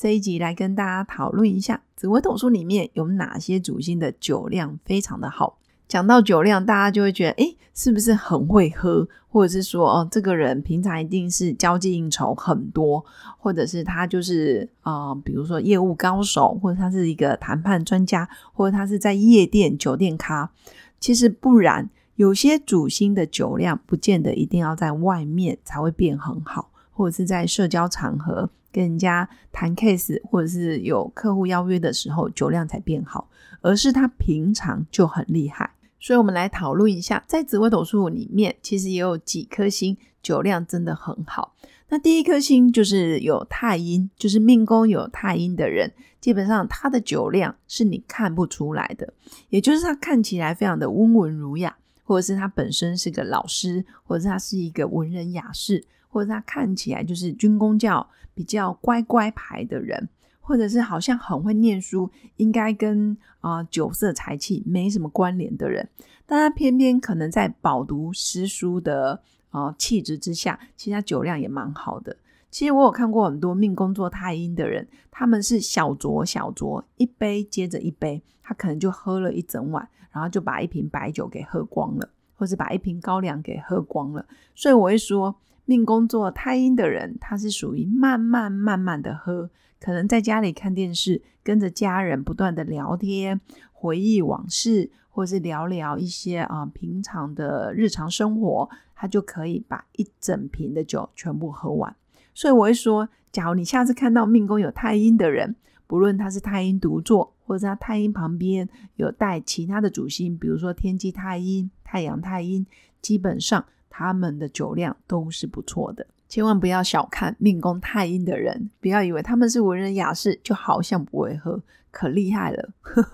这一集来跟大家讨论一下紫微斗数里面有哪些主星的酒量非常的好。讲到酒量，大家就会觉得，哎，是不是很会喝？或者是说，哦，这个人平常一定是交际应酬很多，或者是他就是啊，比如说业务高手，或者他是一个谈判专家，或者他是在夜店、酒店咖。其实不然，有些主星的酒量不见得一定要在外面才会变很好，或者是在社交场合。跟人家谈 case，或者是有客户邀约的时候，酒量才变好，而是他平常就很厉害。所以，我们来讨论一下，在紫微斗数里面，其实也有几颗星酒量真的很好。那第一颗星就是有太阴，就是命宫有太阴的人，基本上他的酒量是你看不出来的，也就是他看起来非常的温文儒雅，或者是他本身是个老师，或者是他是一个文人雅士。或者他看起来就是军功教比较乖乖牌的人，或者是好像很会念书，应该跟啊酒色财气没什么关联的人，但他偏偏可能在饱读诗书的啊气质之下，其实他酒量也蛮好的。其实我有看过很多命宫作太阴的人，他们是小酌小酌，一杯接着一杯，他可能就喝了一整晚，然后就把一瓶白酒给喝光了，或者把一瓶高粱给喝光了。所以我会说。命宫作太阴的人，他是属于慢慢慢慢的喝，可能在家里看电视，跟着家人不断的聊天，回忆往事，或是聊聊一些啊平常的日常生活，他就可以把一整瓶的酒全部喝完。所以我会说，假如你下次看到命宫有太阴的人，不论他是太阴独坐，或者他太阴旁边有带其他的主星，比如说天机太阴、太阳太阴，基本上。他们的酒量都是不错的，千万不要小看命宫太阴的人，不要以为他们是文人雅士，就好像不会喝，可厉害了。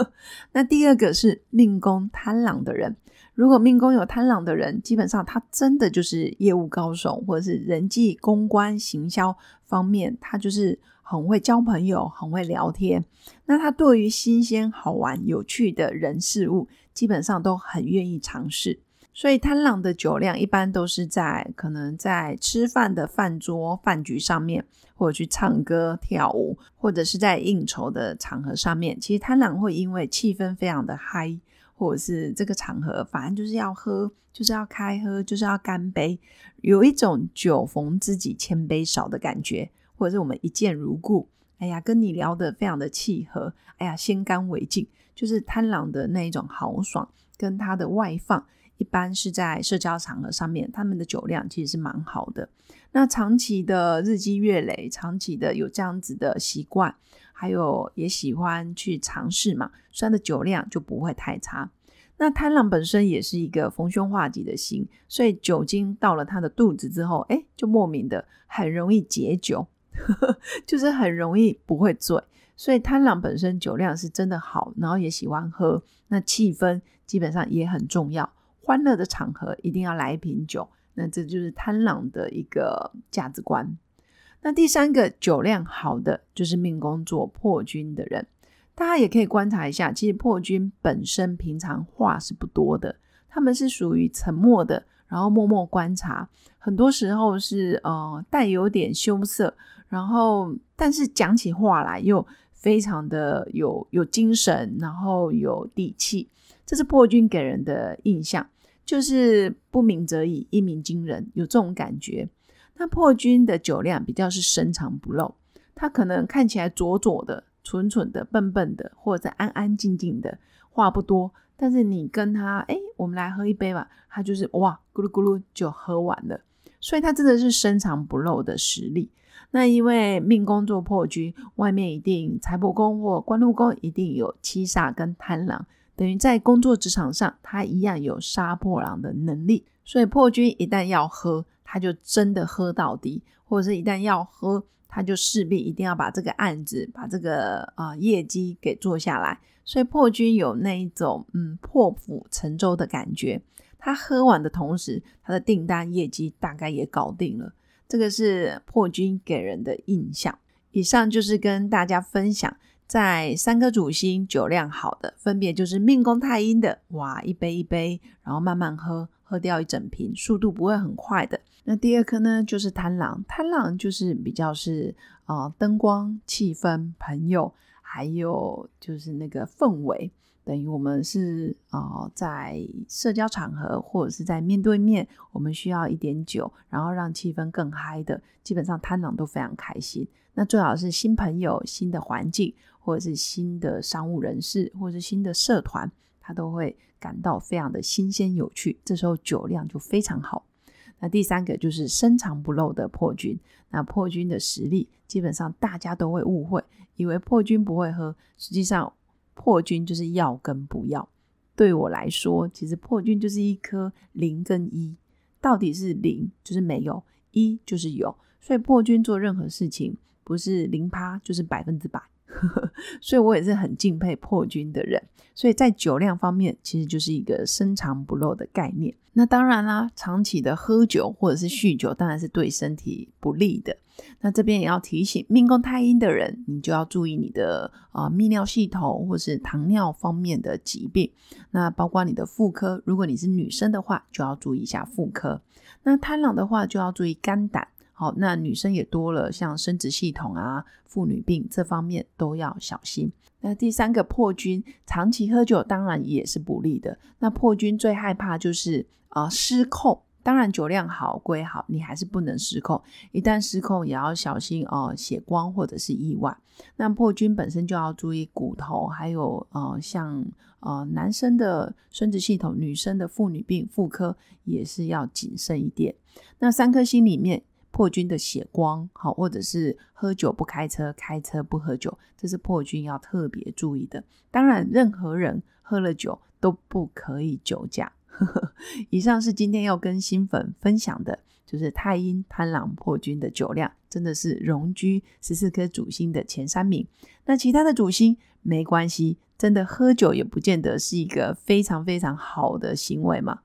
那第二个是命宫贪狼的人，如果命宫有贪狼的人，基本上他真的就是业务高手，或者是人际公关行销方面，他就是很会交朋友，很会聊天。那他对于新鲜、好玩、有趣的人事物，基本上都很愿意尝试。所以贪狼的酒量一般都是在可能在吃饭的饭桌饭局上面，或者去唱歌跳舞，或者是在应酬的场合上面。其实贪狼会因为气氛非常的嗨，或者是这个场合反正就是要喝，就是要开喝，就是要干杯，有一种酒逢知己千杯少的感觉，或者是我们一见如故，哎呀，跟你聊得非常的契合，哎呀，先干为敬，就是贪狼的那一种豪爽跟他的外放。一般是在社交场合上面，他们的酒量其实是蛮好的。那长期的日积月累，长期的有这样子的习惯，还有也喜欢去尝试嘛，所以的酒量就不会太差。那贪狼本身也是一个逢凶化吉的心，所以酒精到了他的肚子之后，哎，就莫名的很容易解酒，就是很容易不会醉。所以贪狼本身酒量是真的好，然后也喜欢喝，那气氛基本上也很重要。欢乐的场合一定要来一瓶酒，那这就是贪婪的一个价值观。那第三个酒量好的就是命宫做破军的人，大家也可以观察一下，其实破军本身平常话是不多的，他们是属于沉默的，然后默默观察，很多时候是呃带有点羞涩，然后但是讲起话来又非常的有有精神，然后有底气，这是破军给人的印象。就是不鸣则已，一鸣惊人，有这种感觉。那破军的酒量比较是深藏不露，他可能看起来左左的、蠢蠢的、笨笨的，或者安安静静的，话不多。但是你跟他，哎，我们来喝一杯吧，他就是哇，咕噜咕噜就喝完了。所以他真的是深藏不露的实力。那因为命宫做破军，外面一定财帛宫或官禄宫一定有七煞跟贪狼。等于在工作职场上，他一样有杀破狼的能力。所以破军一旦要喝，他就真的喝到底；或者是一旦要喝，他就势必一定要把这个案子、把这个啊业绩给做下来。所以破军有那一种嗯破釜沉舟的感觉。他喝完的同时，他的订单业绩大概也搞定了。这个是破军给人的印象。以上就是跟大家分享，在三颗主星酒量好的，分别就是命宫太阴的，哇，一杯一杯，然后慢慢喝，喝掉一整瓶，速度不会很快的。那第二颗呢，就是贪狼，贪狼就是比较是啊灯光、气氛、朋友，还有就是那个氛围。等于我们是啊，在社交场合或者是在面对面，我们需要一点酒，然后让气氛更嗨的。基本上贪狼都非常开心。那最好是新朋友、新的环境，或者是新的商务人士，或者是新的社团，他都会感到非常的新鲜有趣。这时候酒量就非常好。那第三个就是深藏不露的破军。那破军的实力，基本上大家都会误会，以为破军不会喝，实际上。破军就是要跟不要，对我来说，其实破军就是一颗零跟一，到底是零就是没有，一就是有，所以破军做任何事情不是零趴就是百分之百，所以我也是很敬佩破军的人。所以在酒量方面，其实就是一个深藏不露的概念。那当然啦，长期的喝酒或者是酗酒，当然是对身体不利的。那这边也要提醒命宫太阴的人，你就要注意你的啊泌尿系统或是糖尿方面的疾病。那包括你的妇科，如果你是女生的话，就要注意一下妇科。那贪狼的话，就要注意肝胆。好，那女生也多了，像生殖系统啊、妇女病这方面都要小心。那第三个破军，长期喝酒当然也是不利的。那破军最害怕就是啊失控。当然，酒量好归好，你还是不能失控。一旦失控，也要小心哦，血光或者是意外。那破军本身就要注意骨头，还有呃，像呃男生的生殖系统，女生的妇女病、妇科也是要谨慎一点。那三颗星里面，破军的血光好，或者是喝酒不开车，开车不喝酒，这是破军要特别注意的。当然，任何人喝了酒都不可以酒驾。以上是今天要跟新粉分享的，就是太阴贪狼破军的酒量，真的是荣居十四颗主星的前三名。那其他的主星没关系，真的喝酒也不见得是一个非常非常好的行为嘛。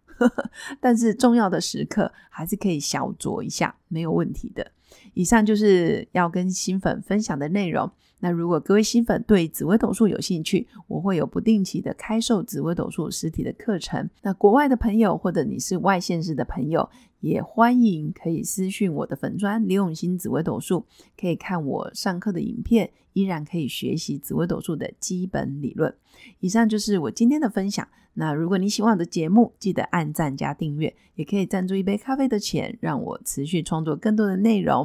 但是重要的时刻还是可以小酌一下，没有问题的。以上就是要跟新粉分享的内容。那如果各位新粉对紫微斗数有兴趣，我会有不定期的开售紫微斗数实体的课程。那国外的朋友或者你是外县市的朋友，也欢迎可以私讯我的粉砖刘永新紫微斗数，可以看我上课的影片，依然可以学习紫微斗数的基本理论。以上就是我今天的分享。那如果你喜欢我的节目，记得按赞加订阅，也可以赞助一杯咖啡的钱，让我持续创作更多的内容。